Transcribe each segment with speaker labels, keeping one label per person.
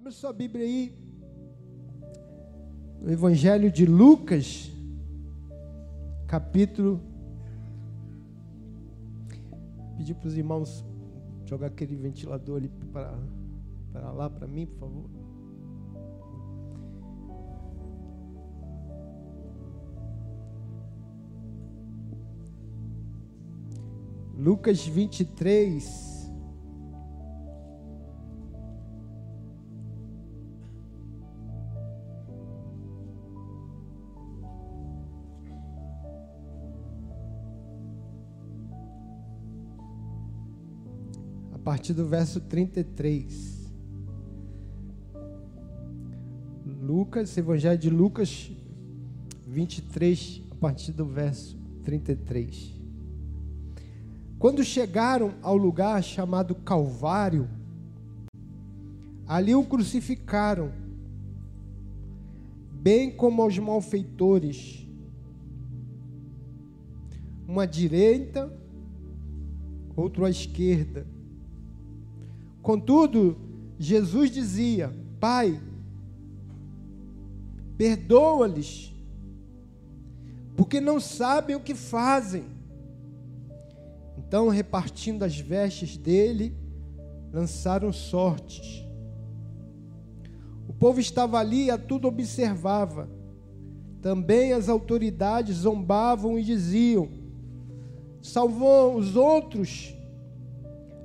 Speaker 1: Abra sua Bíblia aí. No Evangelho de Lucas, capítulo. Pedir para os irmãos jogar aquele ventilador ali para, lá para mim, por favor. Lucas 23. Partir do verso 33. Lucas, Evangelho de Lucas 23, a partir do verso 33. Quando chegaram ao lugar chamado Calvário, ali o crucificaram, bem como aos malfeitores, uma à direita, outro à esquerda. Contudo, Jesus dizia: Pai, perdoa-lhes, porque não sabem o que fazem. Então, repartindo as vestes dele, lançaram sortes. O povo estava ali e a tudo observava. Também as autoridades zombavam e diziam: Salvou os outros,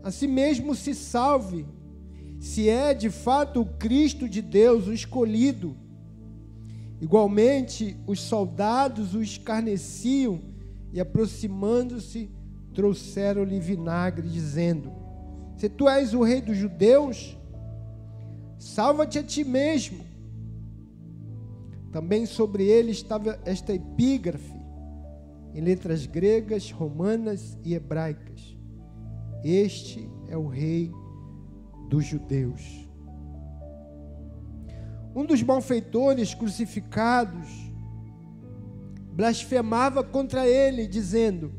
Speaker 1: a si mesmo se salve, se é de fato o Cristo de Deus, o escolhido. Igualmente, os soldados o escarneciam e, aproximando-se, trouxeram-lhe vinagre, dizendo: Se tu és o rei dos judeus, salva-te a ti mesmo. Também sobre ele estava esta epígrafe, em letras gregas, romanas e hebraicas: Este é o rei dos judeus. Um dos malfeitores crucificados blasfemava contra ele, dizendo: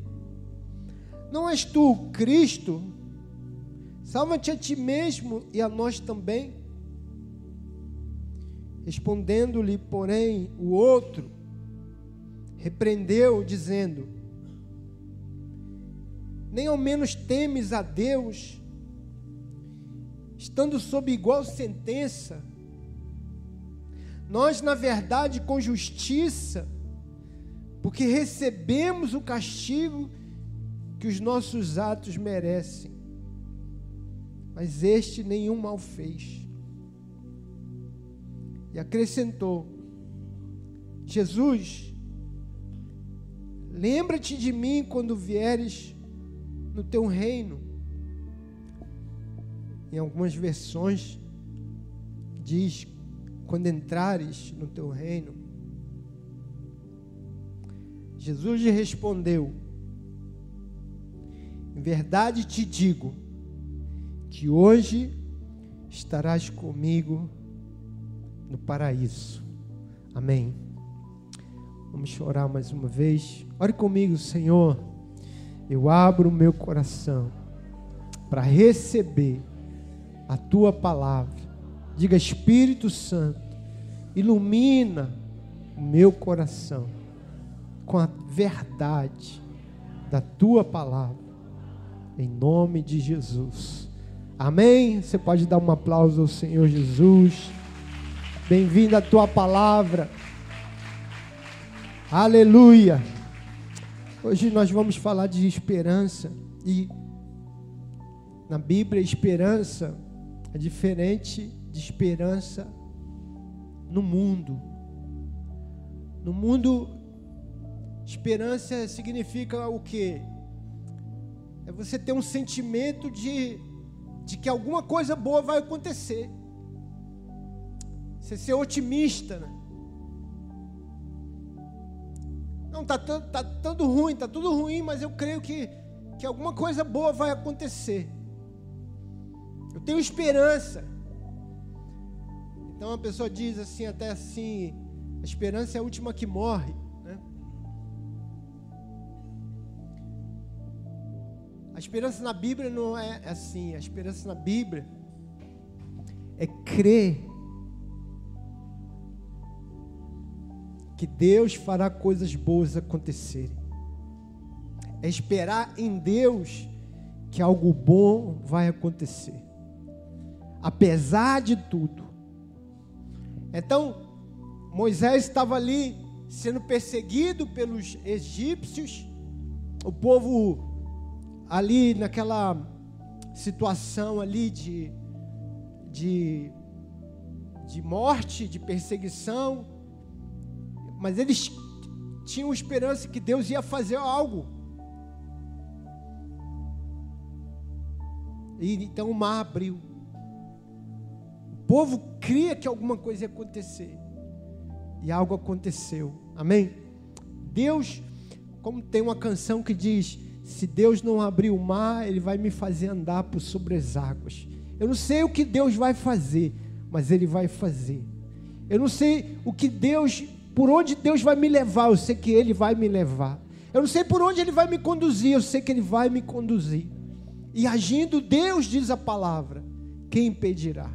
Speaker 1: não és tu Cristo? Salva-te a ti mesmo e a nós também. Respondendo-lhe, porém, o outro repreendeu, dizendo: Nem ao menos temes a Deus, estando sob igual sentença. Nós, na verdade, com justiça, porque recebemos o castigo que os nossos atos merecem, mas este nenhum mal fez. E acrescentou: Jesus, lembra-te de mim quando vieres no teu reino. Em algumas versões diz: quando entrares no teu reino. Jesus lhe respondeu: em verdade te digo que hoje estarás comigo no paraíso. Amém. Vamos chorar mais uma vez. Ore comigo, Senhor. Eu abro o meu coração para receber a tua palavra. Diga, Espírito Santo, ilumina o meu coração com a verdade da tua palavra em nome de Jesus. Amém? Você pode dar um aplauso ao Senhor Jesus. Bem-vindo à tua palavra. Aleluia. Hoje nós vamos falar de esperança e na Bíblia esperança é diferente de esperança no mundo. No mundo esperança significa o quê? É você ter um sentimento de, de que alguma coisa boa vai acontecer. Você ser otimista, né? Não, tá, tá tudo ruim, tá tudo ruim, mas eu creio que, que alguma coisa boa vai acontecer. Eu tenho esperança. Então a pessoa diz assim, até assim, a esperança é a última que morre. A esperança na Bíblia não é assim. A esperança na Bíblia é crer que Deus fará coisas boas acontecerem. É esperar em Deus que algo bom vai acontecer. Apesar de tudo. Então, Moisés estava ali sendo perseguido pelos egípcios, o povo ali naquela situação ali de, de, de morte, de perseguição, mas eles tinham esperança que Deus ia fazer algo. E então o mar abriu. O povo cria que alguma coisa ia acontecer. E algo aconteceu. Amém? Deus, como tem uma canção que diz: Se Deus não abrir o mar, Ele vai me fazer andar por sobre as águas. Eu não sei o que Deus vai fazer, mas Ele vai fazer. Eu não sei o que Deus, por onde Deus vai me levar, eu sei que Ele vai me levar. Eu não sei por onde Ele vai me conduzir, eu sei que Ele vai me conduzir. E agindo, Deus diz a palavra: quem impedirá?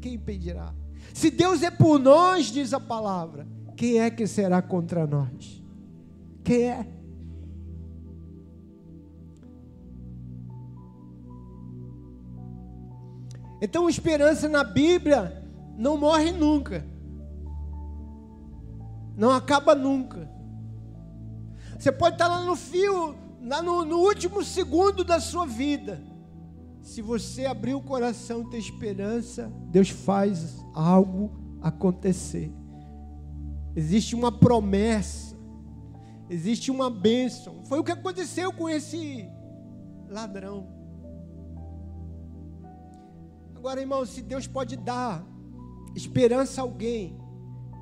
Speaker 1: Quem impedirá? Se Deus é por nós, diz a palavra, quem é que será contra nós? Quem é? Então, esperança na Bíblia não morre nunca, não acaba nunca. Você pode estar lá no fio, lá no, no último segundo da sua vida. Se você abrir o coração e ter esperança, Deus faz algo acontecer. Existe uma promessa, existe uma bênção. Foi o que aconteceu com esse ladrão. Agora, irmão, se Deus pode dar esperança a alguém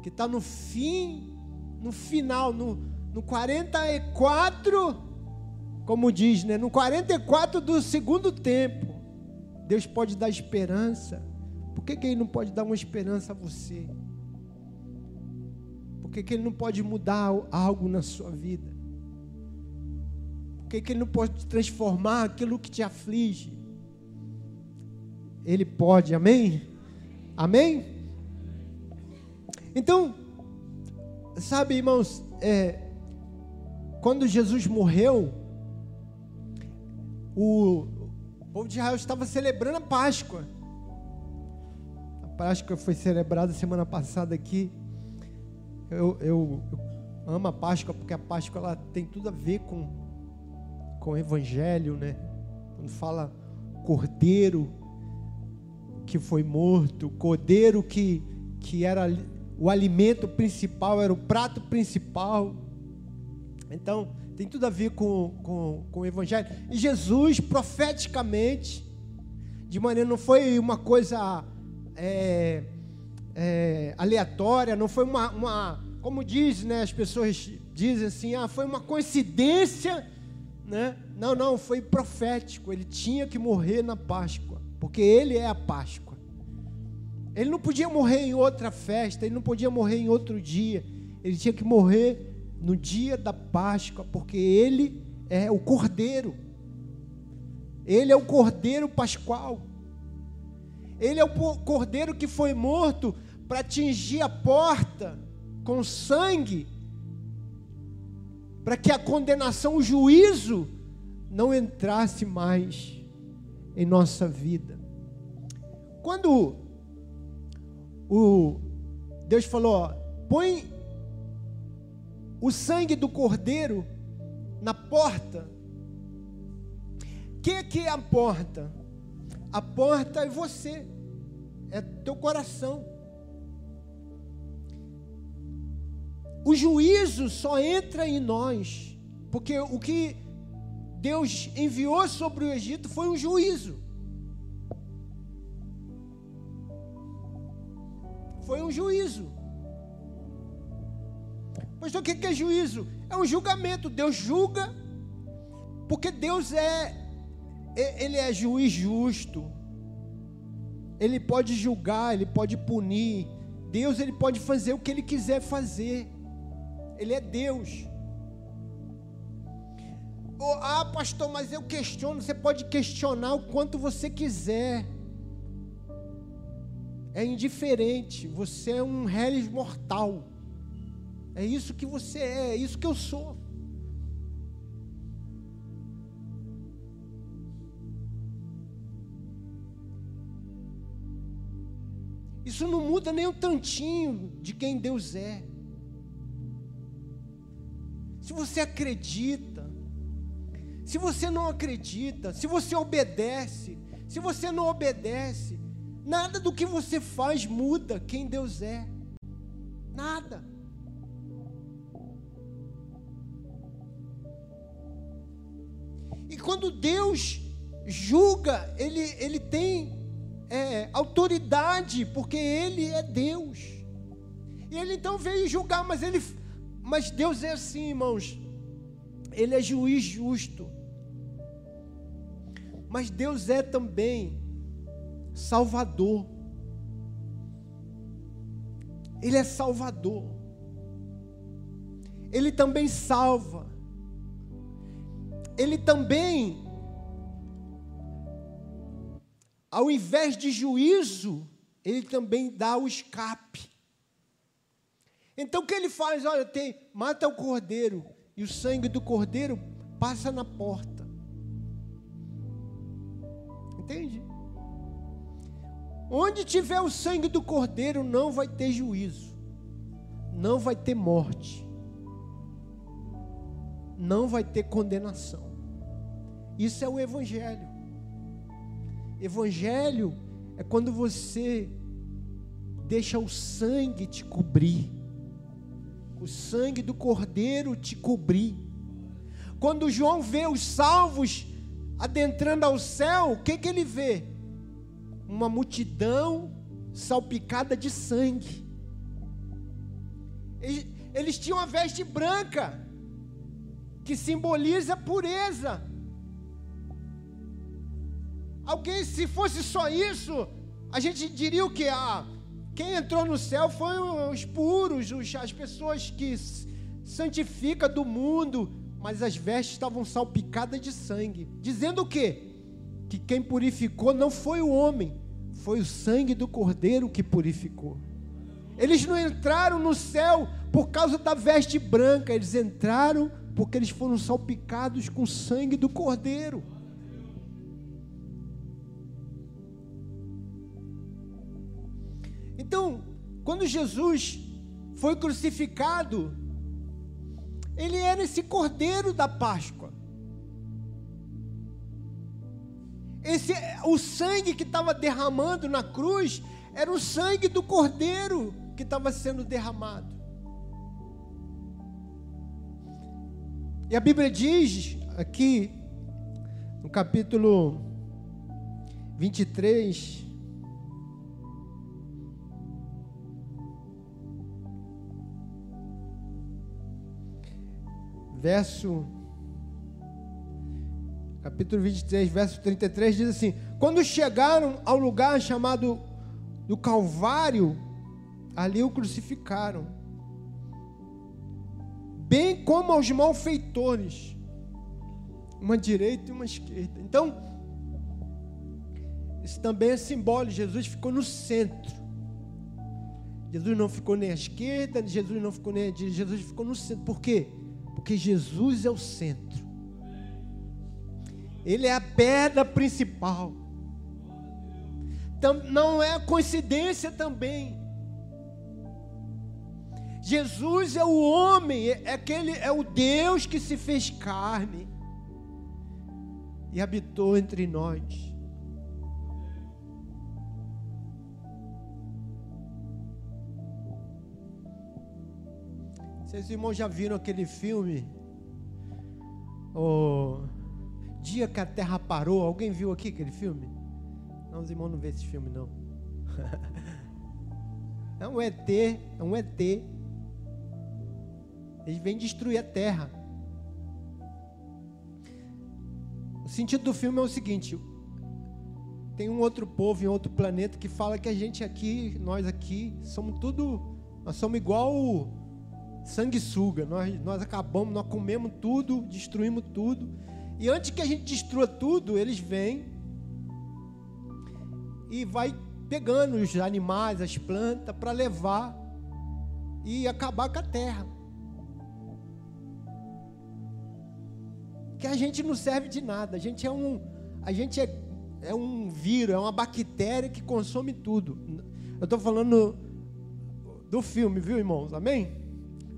Speaker 1: que está no fim, no final, no, no 44, como diz, né? No 44 do segundo tempo, Deus pode dar esperança. Por que, que Ele não pode dar uma esperança a você? que, que Ele não pode mudar algo na sua vida? Por que, que Ele não pode transformar aquilo que te aflige? Ele pode, amém? Amém? Então, sabe, irmãos, é, quando Jesus morreu, o, o povo de Israel estava celebrando a Páscoa. A Páscoa foi celebrada semana passada aqui. Eu, eu, eu, amo a Páscoa porque a Páscoa ela tem tudo a ver com, com o Evangelho, né? Quando fala cordeiro que foi morto, cordeiro que, que era o alimento principal, era o prato principal. Então, tem tudo a ver com, com, com o Evangelho. E Jesus, profeticamente, de maneira, não foi uma coisa é, é, aleatória, não foi uma, uma, como diz, né, as pessoas dizem assim, ah, foi uma coincidência, né? Não, não, foi profético. Ele tinha que morrer na Páscoa, porque ele é a Páscoa. Ele não podia morrer em outra festa, ele não podia morrer em outro dia. Ele tinha que morrer no dia da Páscoa, porque ele é o Cordeiro. Ele é o Cordeiro Pascual. Ele é o Cordeiro que foi morto para atingir a porta com sangue, para que a condenação, o juízo, não entrasse mais em nossa vida. Quando o Deus falou, põe o sangue do cordeiro na porta. O que, que é a porta? A porta é você, é teu coração. O juízo só entra em nós, porque o que Deus enviou sobre o Egito foi um juízo. Foi um juízo. Mas o que é juízo? É um julgamento. Deus julga, porque Deus é, Ele é juiz justo. Ele pode julgar, Ele pode punir. Deus, Ele pode fazer o que Ele quiser fazer. Ele é Deus. Oh, ah, pastor, mas eu questiono. Você pode questionar o quanto você quiser. É indiferente. Você é um réis mortal. É isso que você é, é isso que eu sou. Isso não muda nem um tantinho de quem Deus é. Se você acredita, se você não acredita, se você obedece, se você não obedece, nada do que você faz muda quem Deus é. Nada. E quando Deus julga, ele, ele tem é, autoridade, porque Ele é Deus. E Ele então veio julgar, mas Ele, mas Deus é assim, irmãos. Ele é juiz justo. Mas Deus é também Salvador. Ele é Salvador. Ele também salva. Ele também ao invés de juízo, ele também dá o escape. Então o que ele faz? Olha, tem, mata o cordeiro, e o sangue do cordeiro passa na porta. Entende? Onde tiver o sangue do cordeiro, não vai ter juízo, não vai ter morte, não vai ter condenação. Isso é o Evangelho. Evangelho é quando você deixa o sangue te cobrir, o sangue do Cordeiro te cobrir. Quando João vê os salvos adentrando ao céu, o que, que ele vê? Uma multidão salpicada de sangue. Eles, tinham a veste branca, que simboliza pureza. Alguém, se fosse só isso, a gente diria o que? Ah, quem entrou no céu foi os puros, os, as pessoas que santificam do mundo, mas as vestes estavam salpicadas de sangue, dizendo o quê? Que quem purificou não foi o homem, foi o sangue do cordeiro que purificou. Eles não entraram no céu por causa da veste branca, eles entraram porque eles foram salpicados com o sangue do cordeiro. Então, quando Jesus foi crucificado, ele era esse cordeiro da Páscoa. Esse, o sangue que estava derramando na cruz era o sangue do cordeiro que estava sendo derramado. E a Bíblia diz aqui, no capítulo 23, verso capítulo 23, verso 33 diz assim: Quando chegaram ao lugar chamado do Calvário, ali o crucificaram, bem como aos malfeitores, uma direita e uma esquerda. Então, isso também é simbólico. Jesus ficou no centro. Jesus não ficou nem à esquerda, Jesus não ficou nem à direita, Jesus ficou no centro. Por quê? Porque Jesus é o centro. Ele é a pedra principal. Não é coincidência também. Jesus é o homem, é aquele é o Deus que se fez carne e habitou entre nós. Vocês irmãos já viram aquele filme? O Dia que a Terra Parou. Alguém viu aqui aquele filme? Não, os irmãos não vê esse filme não. É um ET, é um ET. Eles vêm destruir a Terra. O sentido do filme é o seguinte: tem um outro povo em outro planeta que fala que a gente aqui, nós aqui, somos tudo, nós somos igual sanguessuga. Nós, nós acabamos, nós comemos tudo, destruímos tudo. E antes que a gente destrua tudo, eles vêm e vai pegando os animais, as plantas, para levar e acabar com a terra. Que a gente não serve de nada, a gente é um, a gente é, é um vírus, é uma bactéria que consome tudo. Eu estou falando do filme, viu, irmãos? Amém?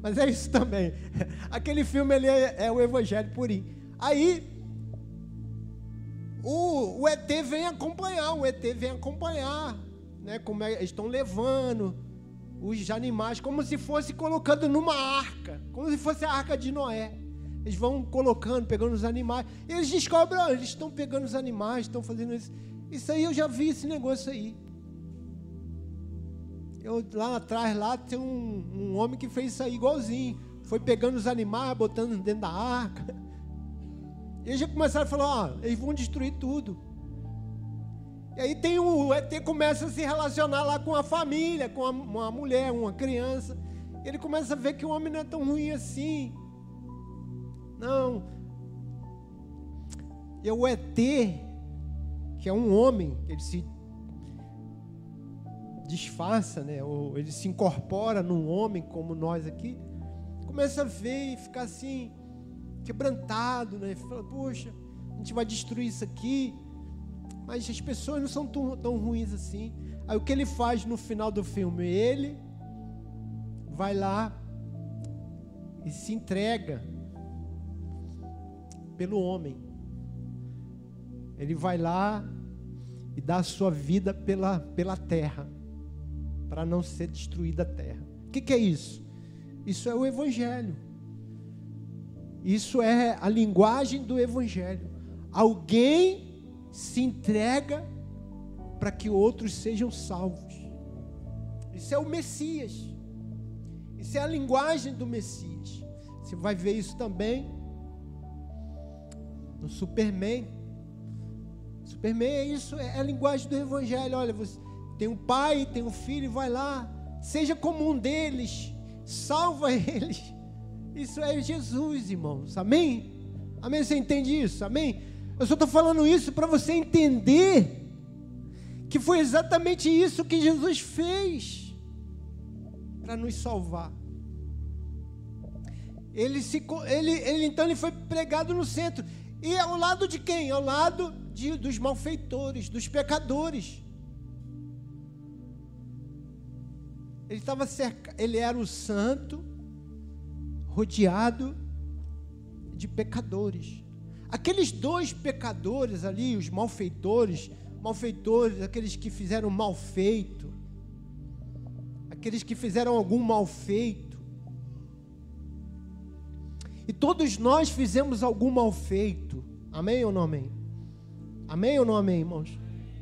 Speaker 1: Mas é isso também. Aquele filme ele é, é o Evangelho purinho. Aí o, o, ET vem acompanhar, o ET vem acompanhar, né? Como é, estão levando os animais, como se fosse colocando numa arca, como se fosse a arca de Noé. Eles vão colocando, pegando os animais. Eles descobrem, ah, eles estão pegando os animais, estão fazendo isso. Isso aí eu já vi esse negócio aí. Eu, lá atrás, lá tem um, um homem que fez isso aí igualzinho. Foi pegando os animais, botando dentro da arca. E eles já começaram a falar, ó, eles vão destruir tudo. E aí tem o ET começa a se relacionar lá com a família, com uma mulher, uma criança. Ele começa a ver que o homem não é tão ruim assim. Não. E o ET, que é um homem, ele se disfarça, né? Ou ele se incorpora num homem como nós aqui, começa a ver e ficar assim, quebrantado, né? Fala, poxa, a gente vai destruir isso aqui, mas as pessoas não são tão, tão ruins assim. Aí o que ele faz no final do filme? Ele vai lá e se entrega pelo homem. Ele vai lá e dá a sua vida pela, pela terra para não ser destruída a terra. O que, que é isso? Isso é o Evangelho. Isso é a linguagem do Evangelho. Alguém se entrega para que outros sejam salvos. Isso é o Messias. Isso é a linguagem do Messias. Você vai ver isso também no Superman. Superman é isso, é a linguagem do Evangelho. Olha, você, tem um pai, tem um filho, vai lá, seja como um deles, salva eles. Isso é Jesus, irmãos. Amém? Amém? Você entende isso? Amém? Eu só estou falando isso para você entender que foi exatamente isso que Jesus fez para nos salvar. Ele, se, ele, ele então ele foi pregado no centro. E ao lado de quem? Ao lado de, dos malfeitores, dos pecadores. Ele estava cercado, ele era o santo, rodeado de pecadores. Aqueles dois pecadores ali, os malfeitores, malfeitores, aqueles que fizeram mal feito, aqueles que fizeram algum mal feito. E todos nós fizemos algum mal feito. Amém ou não amém? Amém ou não amém, irmãos?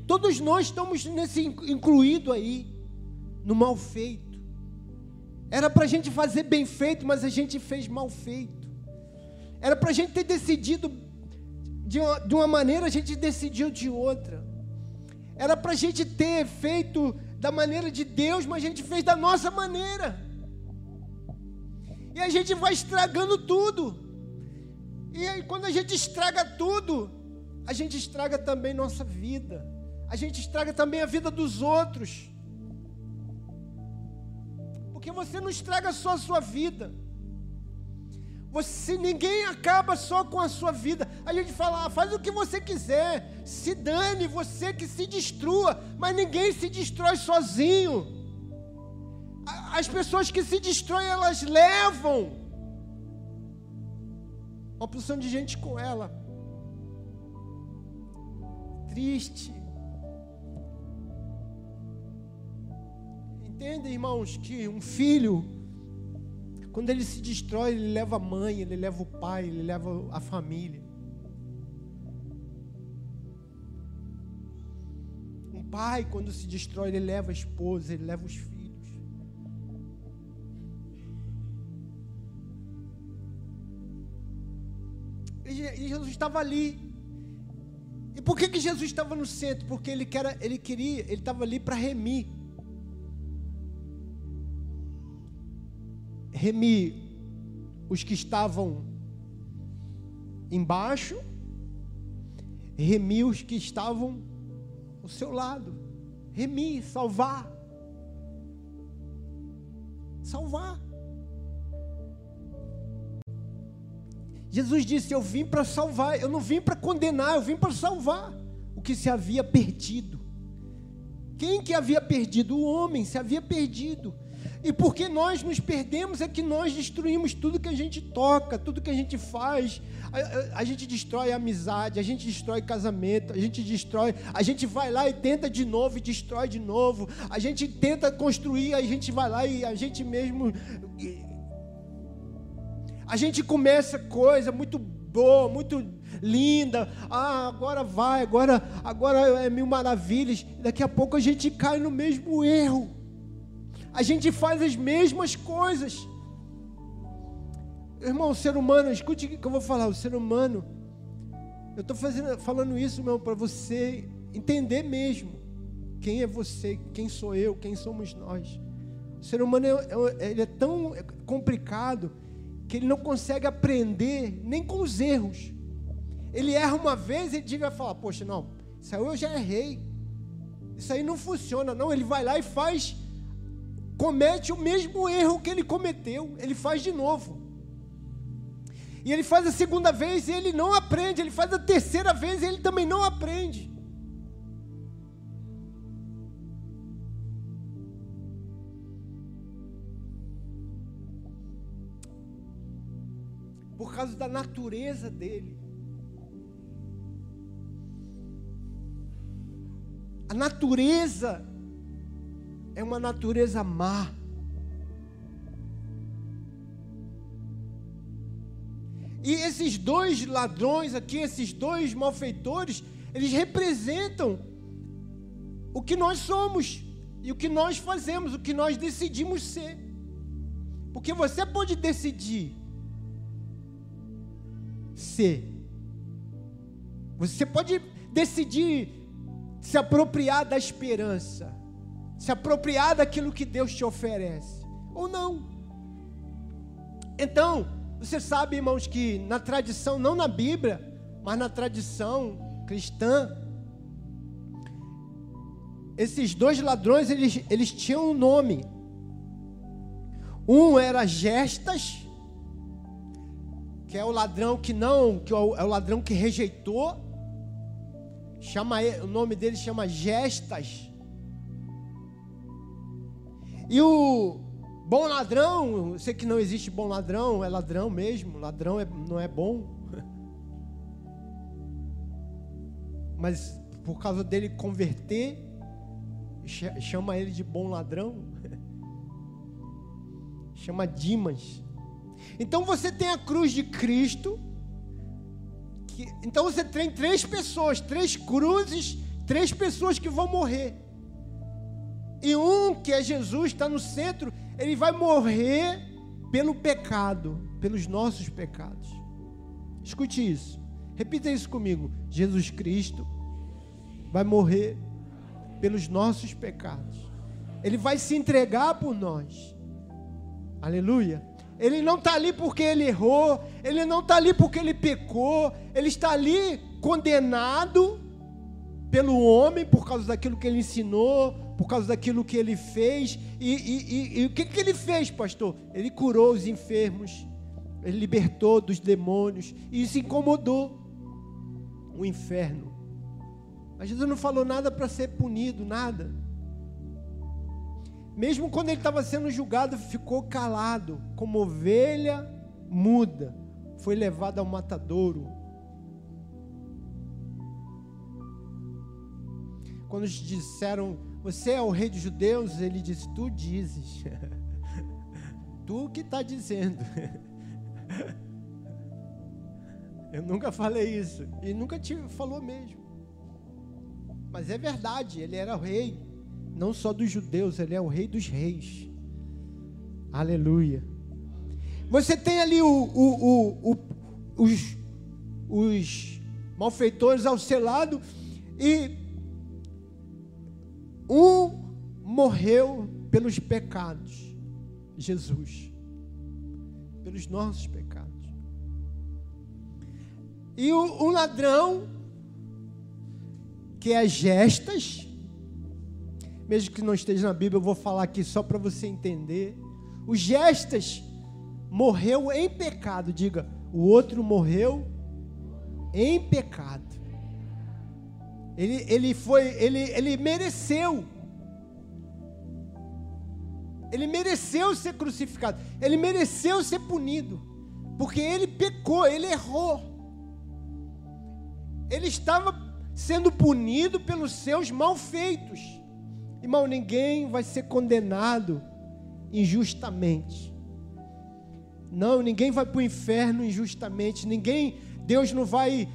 Speaker 1: Todos nós estamos nesse incluído aí no mal feito. Era para a gente fazer bem feito, mas a gente fez mal feito. Era para a gente ter decidido de uma, de uma maneira, a gente decidiu de outra. Era para a gente ter feito da maneira de Deus, mas a gente fez da nossa maneira. E a gente vai estragando tudo. E aí, quando a gente estraga tudo, a gente estraga também nossa vida. A gente estraga também a vida dos outros porque você não estraga só a sua vida. Você, ninguém acaba só com a sua vida. A gente fala, ah, faz o que você quiser, se dane, você que se destrua, mas ninguém se destrói sozinho. As pessoas que se destroem, elas levam uma porção de gente com ela. Triste, Entenda, irmãos, que um filho, quando ele se destrói, ele leva a mãe, ele leva o pai, ele leva a família. Um pai, quando se destrói, ele leva a esposa, ele leva os filhos. E Jesus estava ali. E por que, que Jesus estava no centro? Porque ele, ele queria, ele estava ali para remir remir os que estavam embaixo, remir os que estavam ao seu lado, remir, salvar. Salvar. Jesus disse: Eu vim para salvar, eu não vim para condenar, eu vim para salvar o que se havia perdido. Quem que havia perdido? O homem se havia perdido. E porque nós nos perdemos é que nós destruímos tudo que a gente toca, tudo que a gente faz. A, a, a, gente destrói a amizade, a gente destrói casamento, a gente destrói, a gente vai lá e tenta de novo e destrói de novo. A gente tenta construir, a gente vai lá e a gente mesmo a gente começa coisa muito boa, muito linda. Ah, agora vai, agora, agora é mil maravilhas. Daqui a pouco a gente cai no mesmo erro. A gente faz as mesmas coisas. Irmão, o ser humano, escute o que eu vou falar. O ser humano, eu estou falando isso, meu, para você entender mesmo quem é você, quem sou eu, quem somos nós. O ser humano é, é, ele é tão complicado que ele não consegue aprender nem com os erros. Ele erra uma vez e ele vai falar: Poxa, não, isso aí eu já errei. Isso aí não funciona, não. Ele vai lá e faz, comete o mesmo erro que ele cometeu, ele faz de novo. E ele faz a segunda vez e ele não aprende, ele faz a terceira vez e ele também não aprende. por causa da natureza dele. A natureza é uma natureza má. E esses dois ladrões aqui, esses dois malfeitores, eles representam o que nós somos e o que nós fazemos, o que nós decidimos ser. Porque você pode decidir ser. Você pode decidir se apropriar da esperança, se apropriar daquilo que Deus te oferece, ou não. Então, você sabe, irmãos, que na tradição, não na Bíblia, mas na tradição cristã, esses dois ladrões, eles, eles tinham um nome. Um era Gestas que é o ladrão que não, que é o, é ladrão que rejeitou. Chama o nome dele chama Gestas. E o bom ladrão, eu sei que não existe bom ladrão, é ladrão mesmo, ladrão é, não é bom. Mas por causa dele converter, chama ele de bom ladrão. chama Dimas. Então você tem a cruz de Cristo. Que, então você tem três pessoas, três cruzes, três pessoas que vão morrer. E um, que é Jesus, está no centro, ele vai morrer pelo pecado, pelos nossos pecados. Escute isso. Repita isso comigo. Jesus Cristo vai morrer pelos nossos pecados. Ele vai se entregar por nós. Aleluia. Ele não está ali porque ele errou, ele não está ali porque ele pecou, ele está ali condenado pelo homem por causa daquilo que ele ensinou, por causa daquilo que ele fez. E, e, e, e o que, que ele fez, pastor? Ele curou os enfermos, ele libertou dos demônios, e isso incomodou o inferno. Mas Jesus não falou nada para ser punido, nada. Mesmo quando ele estava sendo julgado, ficou calado, como ovelha muda, foi levado ao matadouro. Quando disseram, Você é o rei dos judeus? Ele disse: Tu dizes. tu que está dizendo. Eu nunca falei isso. E nunca te falou mesmo. Mas é verdade, ele era o rei não só dos judeus, ele é o rei dos reis. Aleluia. Você tem ali o, o, o, os, os malfeitores ao seu lado e um morreu pelos pecados, Jesus, pelos nossos pecados. E o, o ladrão, que é gestas, mesmo que não esteja na Bíblia, eu vou falar aqui só para você entender. O Gestas morreu em pecado, diga, O outro morreu em pecado. Ele, ele foi, ele, ele mereceu. Ele mereceu ser crucificado. Ele mereceu ser punido. Porque ele pecou, ele errou. Ele estava sendo punido pelos seus malfeitos. Irmão, ninguém vai ser condenado injustamente. Não, ninguém vai para o inferno injustamente. Ninguém, Deus não vai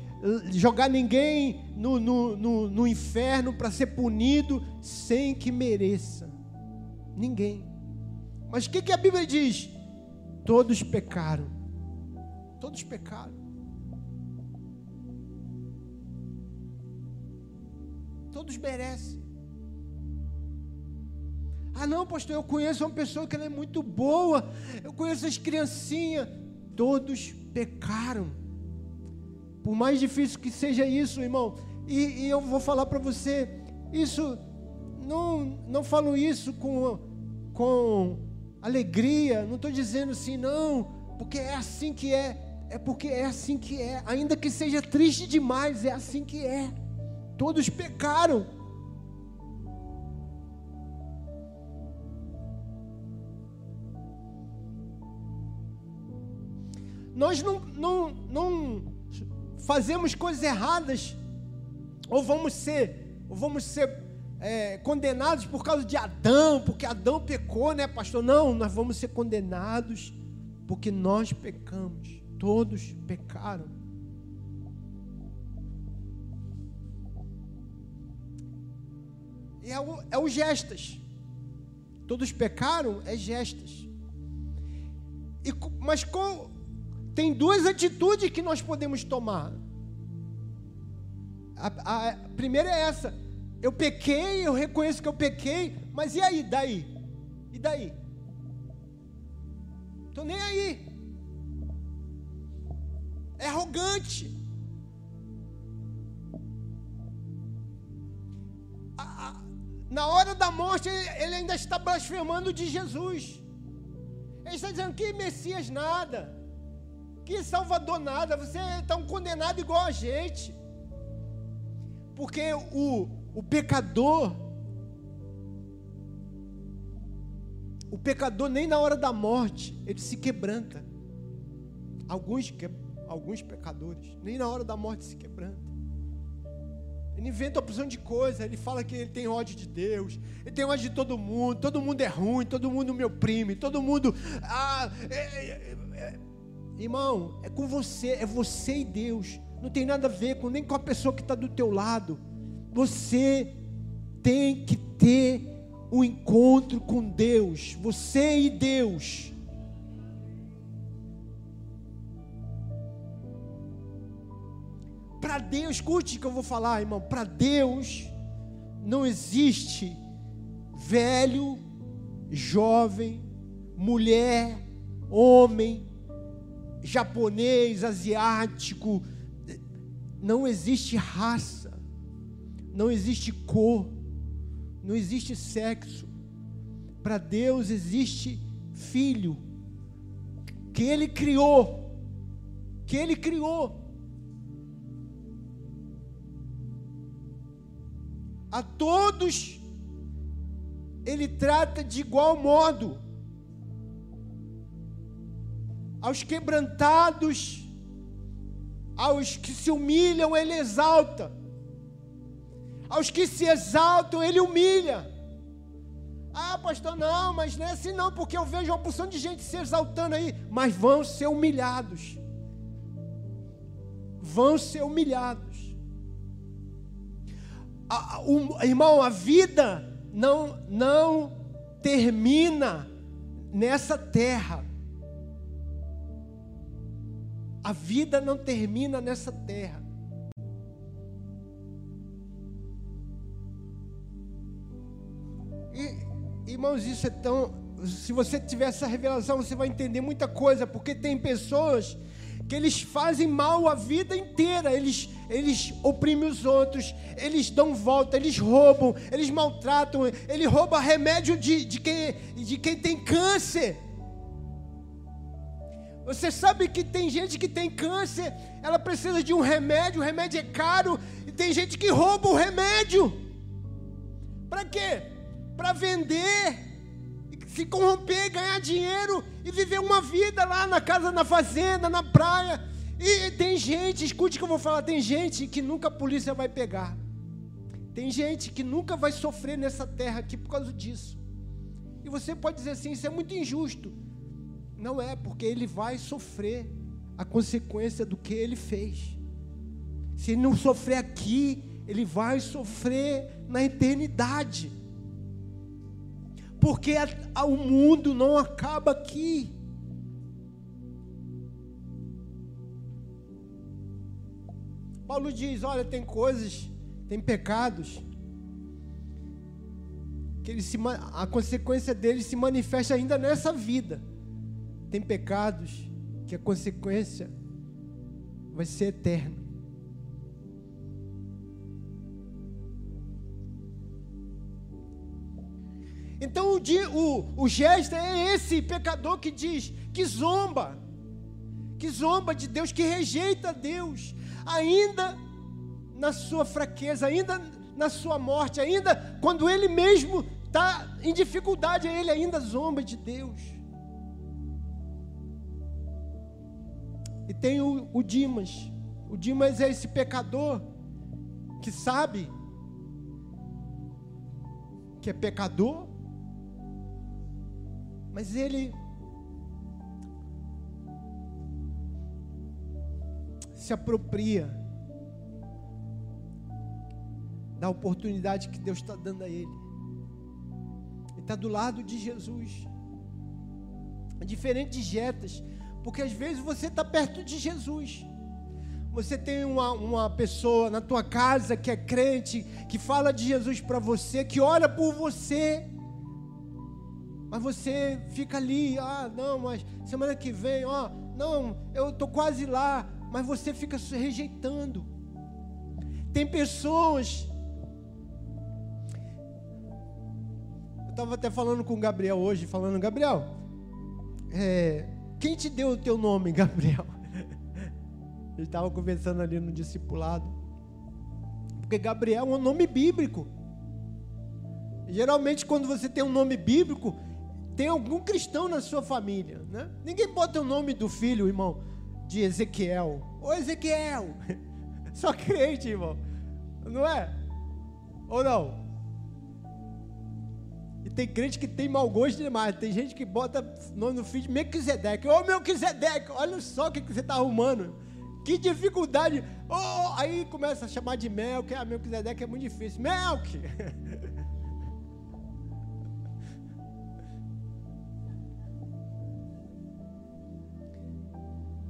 Speaker 1: jogar ninguém no, no, no, no inferno para ser punido sem que mereça. Ninguém. Mas o que, que a Bíblia diz? Todos pecaram. Todos pecaram. Todos merecem. Ah, não, pastor, eu conheço uma pessoa que ela é muito boa. Eu conheço as criancinhas. Todos pecaram. Por mais difícil que seja isso, irmão. E, e eu vou falar para você, isso não não falo isso com com alegria. Não estou dizendo assim, não, porque é assim que é. É porque é assim que é. Ainda que seja triste demais, é assim que é. Todos pecaram. Nós não, não, fazemos coisas erradas, ou vamos ser, ou vamos ser é, condenados por causa de Adão, porque Adão pecou, né, pastor? Não, nós vamos ser condenados porque nós pecamos. Todos pecaram. É o, é o gestas. Todos pecaram, é gestas. E, mas com, tem duas atitudes que nós podemos tomar. A, a, primeira é essa: eu pequei, eu reconheço que eu pequei, mas e aí, daí? E daí? Estou nem aí. É arrogante. na hora da morte, ele ainda está blasfemando de Jesus. Ele está dizendo que Messias nada que Salvador nada, você está um condenado igual a gente. Porque o, o pecador, o pecador nem na hora da morte, ele se quebranta. Alguns, alguns pecadores, nem na hora da morte se quebranta. Ele inventa opção de coisa, ele fala que ele tem ódio de Deus, ele tem ódio de todo mundo, todo mundo é ruim, todo mundo me oprime, todo mundo. Ah, é, é, é, Irmão, é com você, é você e Deus. Não tem nada a ver com nem com a pessoa que está do teu lado. Você tem que ter um encontro com Deus. Você e Deus. Para Deus, escute o que eu vou falar, irmão. Para Deus não existe velho, jovem, mulher, homem, japonês, asiático. Não existe raça, não existe cor, não existe sexo. Para Deus existe filho, que Ele criou, que Ele criou. A todos Ele trata de igual modo aos quebrantados, aos que se humilham, ele exalta, aos que se exaltam, ele humilha. Ah, pastor, não, mas não é assim não, porque eu vejo uma porção de gente se exaltando aí, mas vão ser humilhados. Vão ser humilhados. A, o, irmão, a vida não, não termina nessa terra. A vida não termina nessa terra. E, irmãos, isso é tão. Se você tiver essa revelação, você vai entender muita coisa, porque tem pessoas que eles fazem mal a vida inteira, eles, eles oprimem os outros, eles dão volta, eles roubam, eles maltratam, ele rouba remédio de, de, quem, de quem tem câncer. Você sabe que tem gente que tem câncer, ela precisa de um remédio, o remédio é caro, e tem gente que rouba o remédio. Para quê? Para vender, se corromper, ganhar dinheiro e viver uma vida lá na casa, na fazenda, na praia. E tem gente, escute o que eu vou falar, tem gente que nunca a polícia vai pegar. Tem gente que nunca vai sofrer nessa terra aqui por causa disso. E você pode dizer assim: isso é muito injusto. Não é, porque ele vai sofrer a consequência do que ele fez. Se ele não sofrer aqui, ele vai sofrer na eternidade. Porque a, a, o mundo não acaba aqui. Paulo diz: olha, tem coisas, tem pecados que ele se, a consequência deles se manifesta ainda nessa vida. Tem pecados que a consequência vai ser eterna. Então o, o, o gesto é esse pecador que diz, que zomba, que zomba de Deus, que rejeita Deus, ainda na sua fraqueza, ainda na sua morte, ainda quando ele mesmo está em dificuldade, ele ainda zomba de Deus. Tem o, o Dimas. O Dimas é esse pecador que sabe que é pecador, mas ele se apropria da oportunidade que Deus está dando a ele está do lado de Jesus. É diferente de Jetas, porque às vezes você está perto de Jesus. Você tem uma, uma pessoa na tua casa que é crente, que fala de Jesus para você, que ora por você. Mas você fica ali, ah, não, mas semana que vem, ó, não, eu estou quase lá, mas você fica rejeitando. Tem pessoas estava até falando com o Gabriel hoje, falando, Gabriel, é, quem te deu o teu nome, Gabriel? Ele estava conversando ali no discipulado. Porque Gabriel é um nome bíblico. Geralmente, quando você tem um nome bíblico, tem algum cristão na sua família. Né? Ninguém bota o nome do filho, irmão, de Ezequiel. Ô Ezequiel! Só crente, irmão. Não é? Ou não? E tem crente que tem mau gosto demais. Tem gente que bota nome no de Melquisedeque. Ô Melquisedeque, olha só o que, você está arrumando. Que dificuldade. Oh, aí começa a chamar de Mel, que a Melquisedeque é muito difícil. Melk!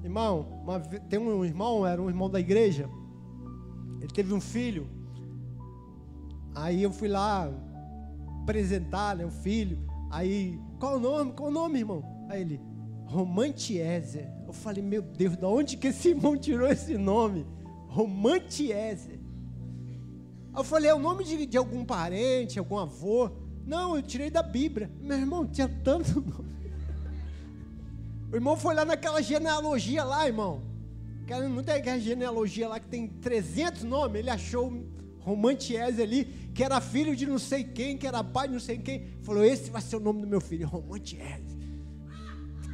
Speaker 1: Irmão, uma, tem um irmão, era um irmão da igreja. Ele teve um filho. Aí eu fui lá, apresentar, né, o filho. Aí, qual o nome? Qual o nome, irmão? Aí ele, Romantiezer. Eu falei, meu Deus, de onde que esse irmão tirou esse nome? Romantiezer. Eu falei, é o nome de, de algum parente, algum avô? Não, eu tirei da Bíblia. Meu irmão, tinha tanto nome. O irmão foi lá naquela genealogia lá, irmão. Não tem aquela genealogia lá que tem 300 nomes. Ele achou Romantiese ali, que era filho de não sei quem, que era pai de não sei quem. Falou: Esse vai ser o nome do meu filho, Romantiese.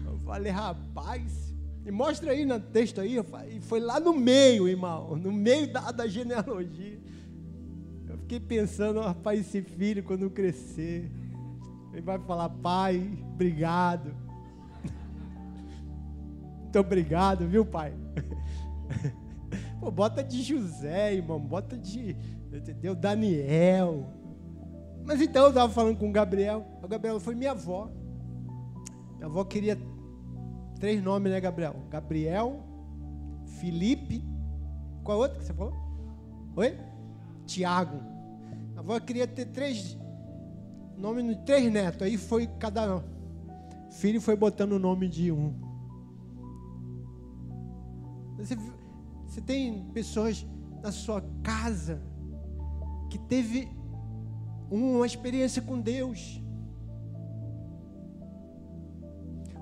Speaker 1: Eu falei: Rapaz, e mostra aí no texto aí. Falei, foi lá no meio, irmão, no meio da, da genealogia. Eu fiquei pensando: Rapaz, esse filho, quando crescer, ele vai falar: Pai, obrigado. Muito obrigado, viu, pai? Pô, bota de José, irmão, bota de entendeu? Daniel. Mas então eu estava falando com o Gabriel. O Gabriel foi minha avó. Minha avó queria três nomes, né, Gabriel? Gabriel, Felipe. Qual outro que você falou? Oi? Tiago. A avó queria ter três nomes três netos. Aí foi cada filho foi botando o nome de um. Você, você tem pessoas na sua casa que teve uma experiência com Deus.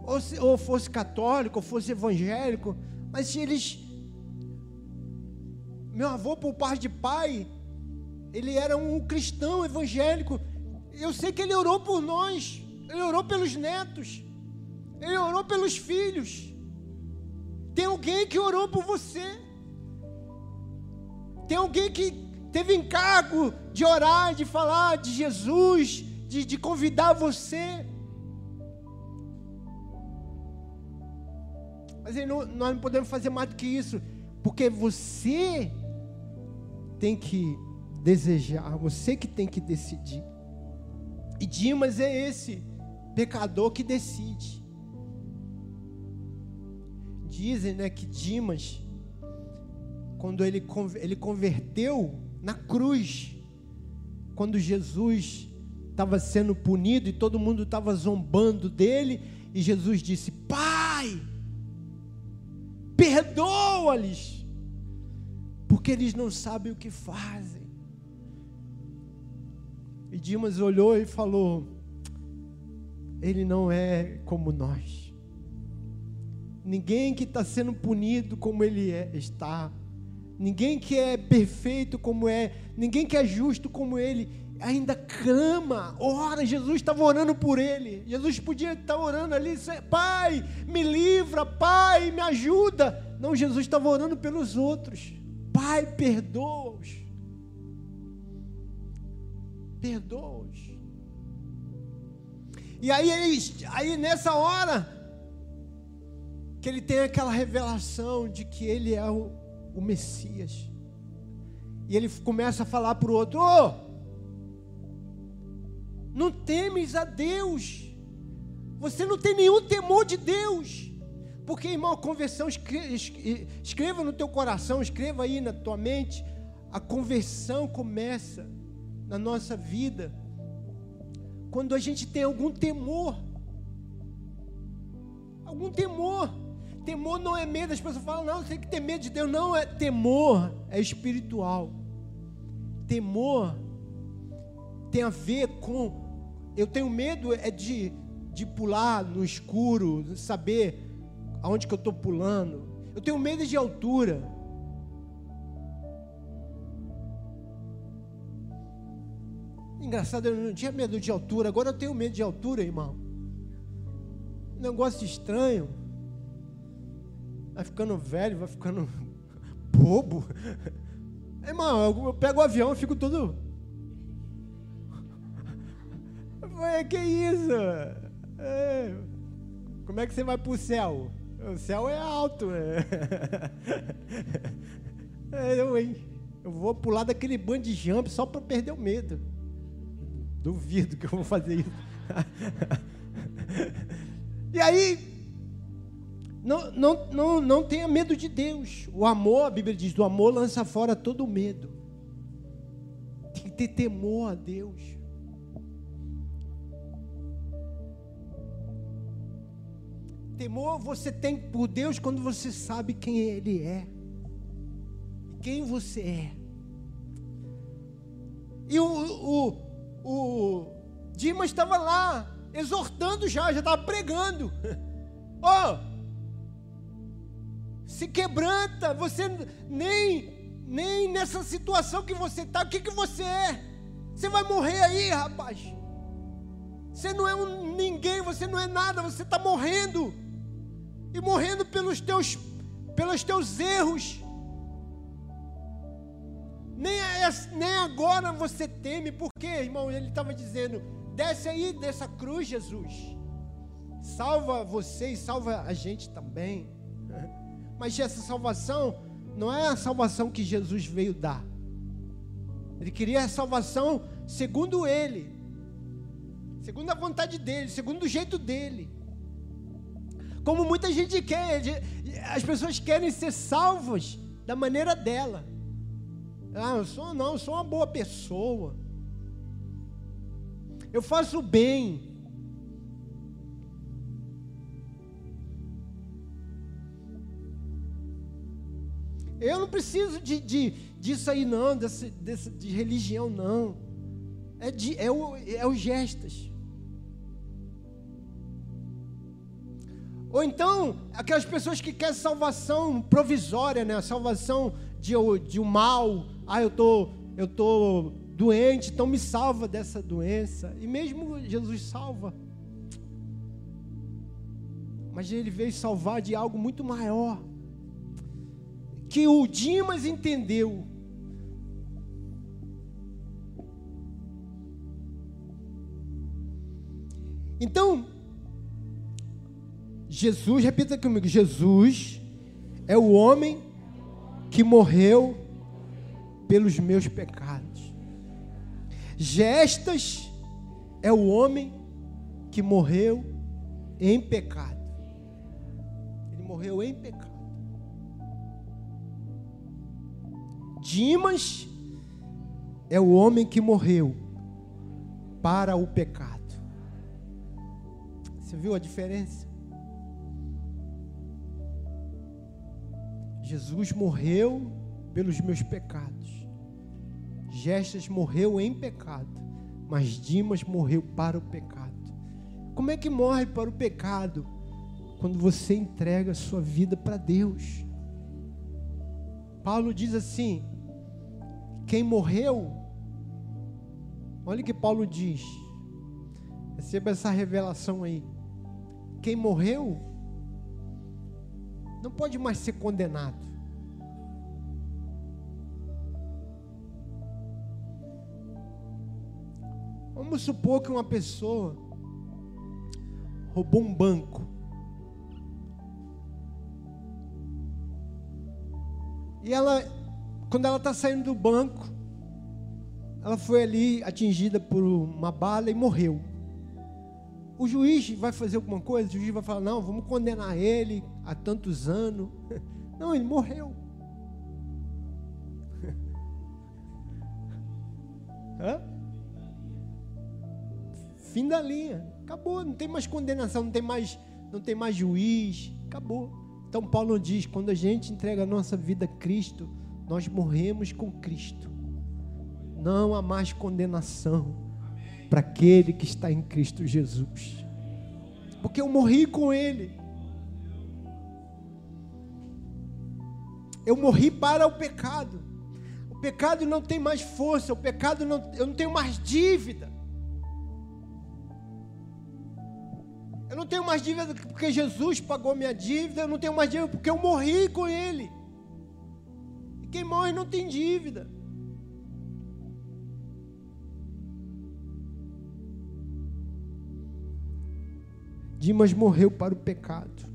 Speaker 1: ou, se, ou fosse católico, ou fosse evangélico, mas se eles. Meu avô, por parte de pai, ele era um cristão evangélico. Eu sei que ele orou por nós, ele orou pelos netos, ele orou pelos filhos. Tem alguém que orou por você. Tem alguém que teve encargo de orar, de falar de Jesus, de, de convidar você. Mas não, nós não podemos fazer mais do que isso, porque você tem que desejar, você que tem que decidir. E Dimas é esse pecador que decide. Dizem né, que Dimas, quando ele, ele converteu na cruz, quando Jesus estava sendo punido e todo mundo estava zombando dele, e Jesus disse: Pai, perdoa-lhes, porque eles não sabem o que fazem. E Dimas olhou e falou: Ele não é como nós. Ninguém que está sendo punido como ele é, está. Ninguém que é perfeito como é. Ninguém que é justo como ele. Ainda clama, ora. Jesus estava orando por ele. Jesus podia estar orando ali, Pai, me livra, Pai, me ajuda. Não, Jesus estava orando pelos outros. Pai, perdoa-os perdoa-os. E aí, aí nessa hora, que ele tem aquela revelação de que ele é o, o Messias. E ele começa a falar para o outro: oh, não temes a Deus, você não tem nenhum temor de Deus. Porque, irmão, a conversão, escreva no teu coração, escreva aí na tua mente, a conversão começa na nossa vida quando a gente tem algum temor. Algum temor. Temor não é medo, as pessoas falam, não, você tem que ter medo de Deus. Não, é temor, é espiritual. Temor tem a ver com. Eu tenho medo é de, de pular no escuro, saber aonde que eu estou pulando. Eu tenho medo de altura. Engraçado, eu não tinha medo de altura, agora eu tenho medo de altura, irmão. Um negócio estranho. Vai ficando velho, vai ficando bobo. Irmão, eu pego o avião e fico todo. que isso? É. Como é que você vai para o céu? O céu é alto. É. É, eu, hein? eu vou pular daquele band jump só para perder o medo. Duvido que eu vou fazer isso. e aí, não, não, não, não tenha medo de Deus. O amor, a Bíblia diz, do amor lança fora todo medo. Tem que ter temor a Deus. Temor você tem por Deus quando você sabe quem Ele é. E quem você é. E o, o, o Dimas estava lá, exortando já, já estava pregando. Ó, oh, se quebranta, você nem, nem nessa situação que você está, o que, que você é? Você vai morrer aí, rapaz. Você não é um ninguém, você não é nada, você está morrendo. E morrendo pelos teus, pelos teus erros. Nem, nem agora você teme, porque, irmão, ele estava dizendo: desce aí dessa cruz, Jesus. Salva você e salva a gente também. Mas essa salvação não é a salvação que Jesus veio dar. Ele queria a salvação segundo ele, segundo a vontade dele, segundo o jeito dele. Como muita gente quer, as pessoas querem ser salvas da maneira dela. Ah, eu sou não, eu sou uma boa pessoa. Eu faço bem. Eu não preciso de, de, disso aí, não, desse, desse, de religião, não. É, de, é, o, é o gestas. Ou então, aquelas pessoas que querem salvação provisória, né? Salvação de, de um mal. Ah, eu tô, eu tô doente, então me salva dessa doença. E mesmo Jesus salva. Mas ele veio salvar de algo muito maior. Que o Dimas entendeu. Então, Jesus, repita comigo: Jesus é o homem que morreu pelos meus pecados. Gestas é o homem que morreu em pecado. Ele morreu em pecado. Dimas é o homem que morreu para o pecado. Você viu a diferença? Jesus morreu pelos meus pecados. Gestas morreu em pecado, mas Dimas morreu para o pecado. Como é que morre para o pecado? Quando você entrega a sua vida para Deus. Paulo diz assim: quem morreu, olha o que Paulo diz, receba essa revelação aí. Quem morreu, não pode mais ser condenado. Vamos supor que uma pessoa roubou um banco. E ela, quando ela está saindo do banco, ela foi ali atingida por uma bala e morreu. O juiz vai fazer alguma coisa? O juiz vai falar: não, vamos condenar ele a tantos anos. Não, ele morreu. Hã? Fim da linha. Acabou, não tem mais condenação, não tem mais, não tem mais juiz. Acabou. Então Paulo diz: quando a gente entrega a nossa vida a Cristo, nós morremos com Cristo. Não há mais condenação para aquele que está em Cristo Jesus. Porque eu morri com Ele. Eu morri para o pecado. O pecado não tem mais força, o pecado não, eu não tenho mais dívida. Eu não tenho mais dívida porque Jesus pagou minha dívida, eu não tenho mais dívida porque eu morri com Ele. Quem morre não tem dívida. Dimas morreu para o pecado.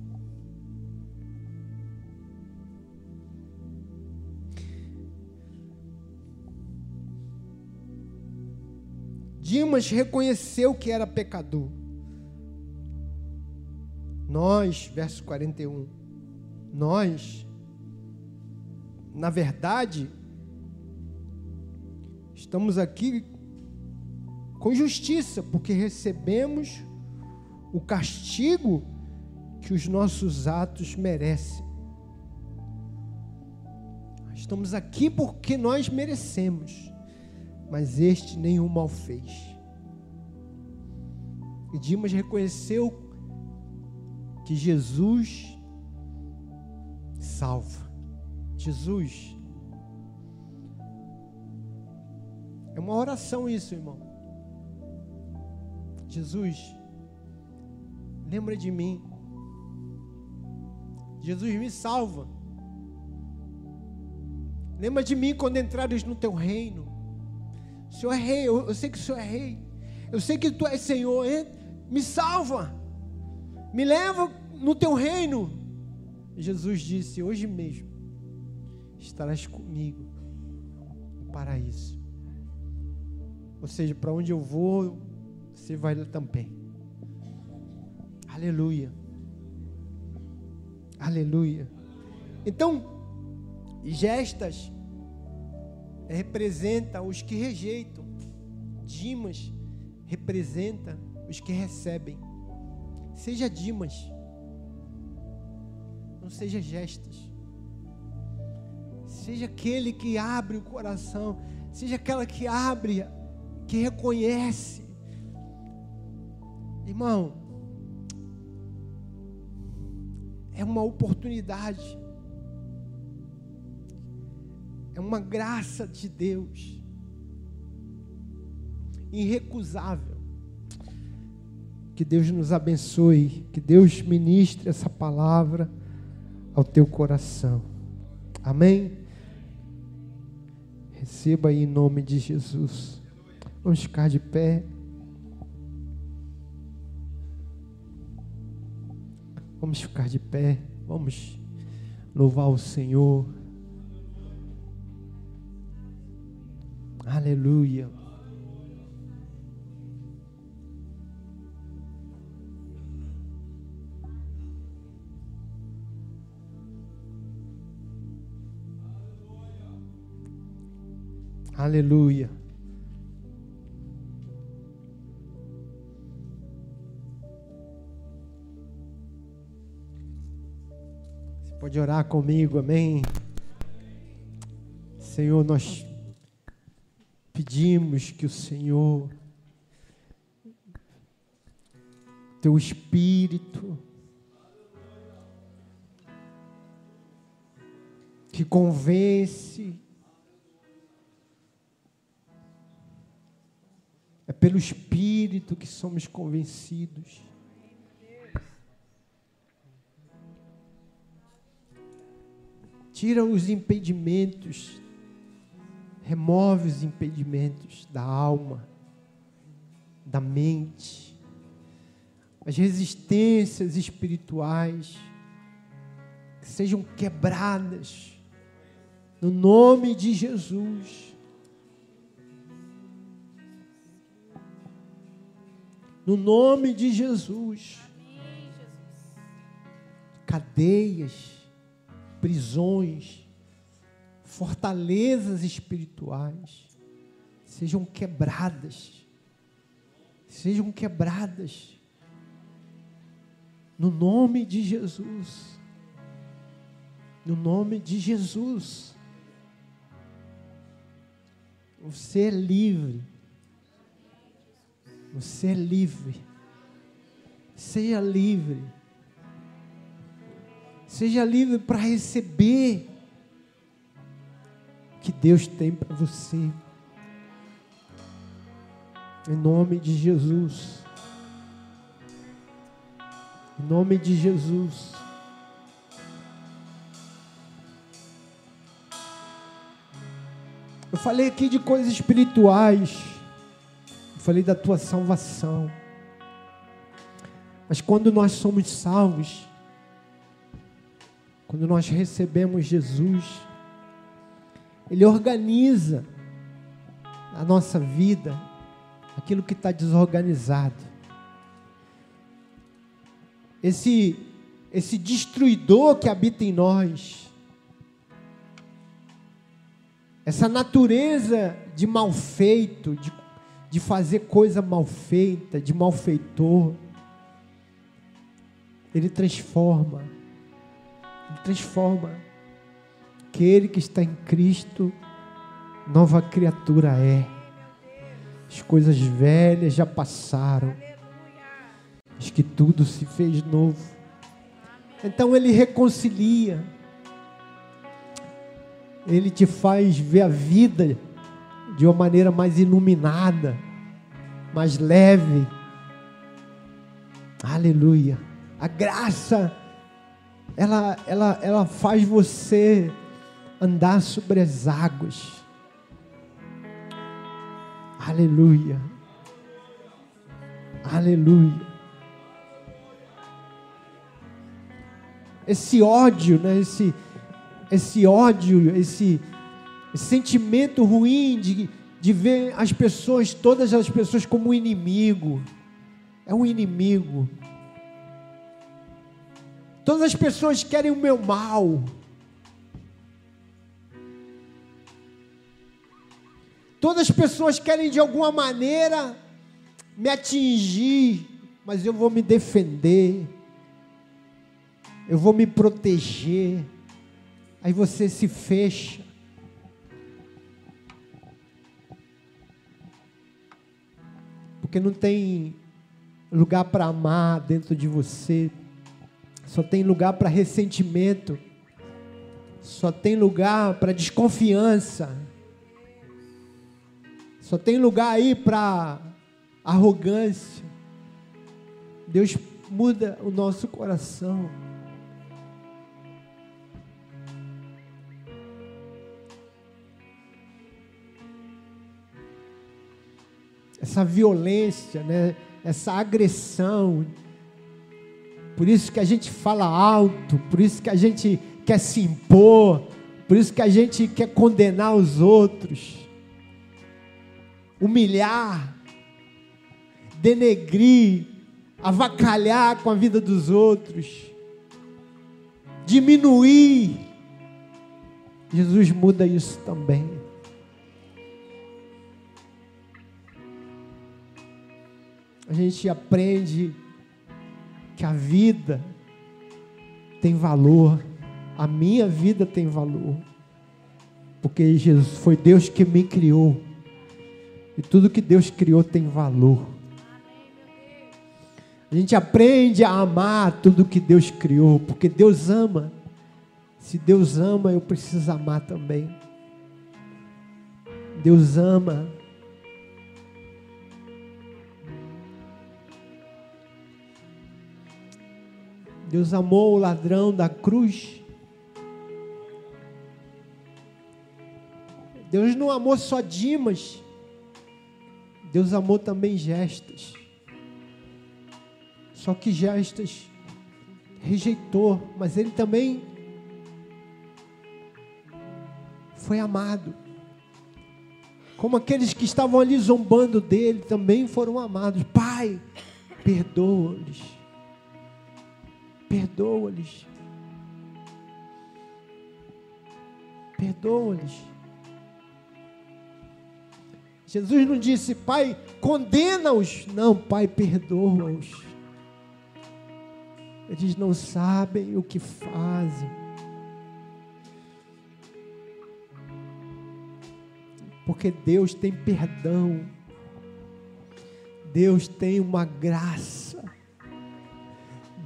Speaker 1: Dimas reconheceu que era pecador. Nós, verso 41, nós, na verdade, estamos aqui com justiça, porque recebemos o castigo que os nossos atos merecem. Estamos aqui porque nós merecemos, mas este nenhum mal fez. E Dimas reconheceu que Jesus salva. Jesus. É uma oração isso, irmão. Jesus, lembra de mim. Jesus me salva. Lembra de mim quando entrares no teu reino. O Senhor é rei, eu, eu sei que o Senhor é rei. Eu sei que tu és Senhor, hein? me salva me leva no teu reino. Jesus disse: Hoje mesmo estarás comigo no paraíso. Ou seja, para onde eu vou, você vai lá também. Aleluia. Aleluia. Então, gestas representa os que rejeitam. Dimas representa os que recebem. Seja Dimas. Não seja gestas. Seja aquele que abre o coração. Seja aquela que abre, que reconhece. Irmão, é uma oportunidade, é uma graça de Deus, irrecusável. Que Deus nos abençoe, que Deus ministre essa palavra ao teu coração. Amém? Receba aí em nome de Jesus. Vamos ficar de pé. Vamos ficar de pé. Vamos louvar o Senhor. Aleluia. Aleluia. Você pode orar comigo, amém? Senhor, nós pedimos que o Senhor, Teu Espírito, que convence, pelo Espírito que somos convencidos. Tira os impedimentos, remove os impedimentos da alma, da mente, as resistências espirituais, que sejam quebradas, no nome de Jesus. No nome de Jesus. Cadeias, prisões, fortalezas espirituais sejam quebradas. Sejam quebradas. No nome de Jesus. No nome de Jesus. Você é livre você é livre. Seja livre. Seja livre para receber o que Deus tem para você. Em nome de Jesus. Em nome de Jesus. Eu falei aqui de coisas espirituais falei da tua salvação. Mas quando nós somos salvos, quando nós recebemos Jesus, Ele organiza a nossa vida, aquilo que está desorganizado. Esse, esse destruidor que habita em nós, essa natureza de mal feito, de de fazer coisa mal feita, de malfeitor. Ele transforma. Ele transforma. Aquele que está em Cristo, nova criatura é. As coisas velhas já passaram. Diz que tudo se fez novo. Então ele reconcilia. Ele te faz ver a vida de uma maneira mais iluminada, mais leve. Aleluia. A graça, ela, ela, ela faz você andar sobre as águas. Aleluia. Aleluia. Esse ódio, né? esse, esse ódio, esse, esse sentimento ruim de, de ver as pessoas, todas as pessoas como um inimigo. É um inimigo. Todas as pessoas querem o meu mal. Todas as pessoas querem de alguma maneira me atingir, mas eu vou me defender. Eu vou me proteger. Aí você se fecha. Porque não tem lugar para amar dentro de você. só tem lugar para ressentimento, só tem lugar para desconfiança, só tem lugar aí para arrogância. Deus muda o nosso coração. Essa violência, né? essa agressão. Por isso que a gente fala alto, por isso que a gente quer se impor, por isso que a gente quer condenar os outros, humilhar, denegrir, avacalhar com a vida dos outros, diminuir. Jesus muda isso também. A gente aprende que a vida tem valor, a minha vida tem valor, porque Jesus foi Deus que me criou, e tudo que Deus criou tem valor. A gente aprende a amar tudo que Deus criou, porque Deus ama. Se Deus ama, eu preciso amar também. Deus ama. Deus amou o ladrão da cruz. Deus não amou só Dimas. Deus amou também gestas. Só que Gestas rejeitou, mas ele também foi amado. Como aqueles que estavam ali zombando dele também foram amados. Pai, perdoa-lhes. Perdoa-lhes. Perdoa-lhes. Jesus não disse, Pai, condena-os. Não, Pai, perdoa-os. Eles não sabem o que fazem. Porque Deus tem perdão. Deus tem uma graça.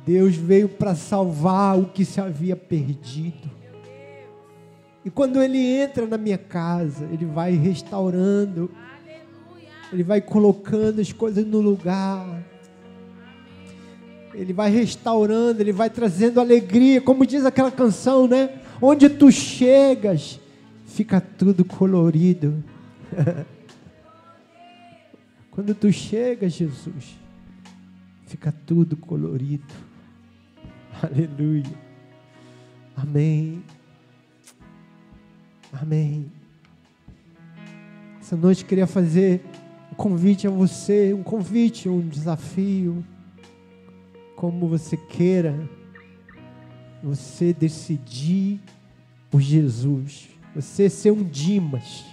Speaker 1: Deus veio para salvar o que se havia perdido. E quando Ele entra na minha casa, Ele vai restaurando, Ele vai colocando as coisas no lugar. Ele vai restaurando, ele vai trazendo alegria, como diz aquela canção, né? Onde tu chegas, fica tudo colorido. Quando tu chegas, Jesus, fica tudo colorido. Aleluia. Amém. Amém. Essa noite queria fazer um convite a você, um convite, um desafio como você queira, você decidir por Jesus, você ser um Dimas,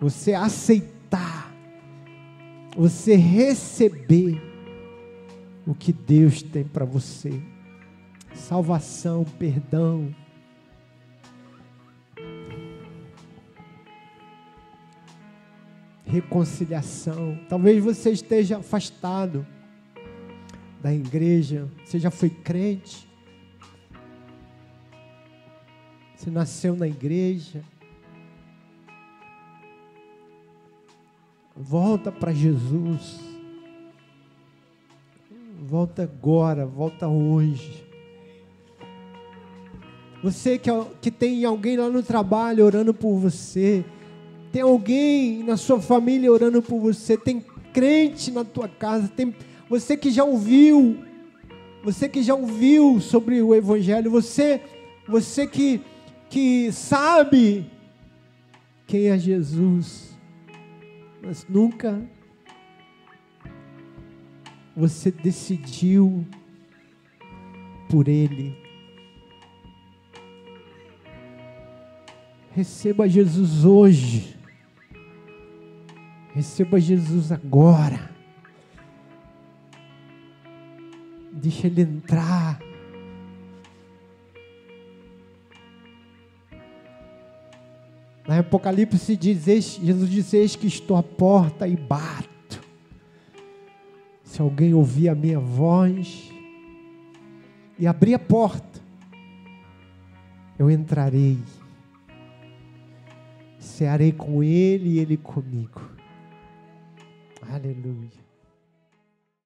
Speaker 1: você aceitar, você receber o que Deus tem para você. Salvação, perdão. Reconciliação. Talvez você esteja afastado da igreja, você já foi crente, você nasceu na igreja, volta para Jesus, volta agora, volta hoje. Você que, que tem alguém lá no trabalho orando por você, tem alguém na sua família orando por você, tem crente na tua casa, tem você que já ouviu, você que já ouviu sobre o Evangelho, você, você que, que sabe quem é Jesus, mas nunca você decidiu por Ele. Receba Jesus hoje. Receba Jesus agora. Deixa ele entrar. Na Apocalipse diz, Jesus diz, eis que estou à porta e bato. Se alguém ouvir a minha voz e abrir a porta, eu entrarei, cearei com Ele e Ele comigo. Aleluia.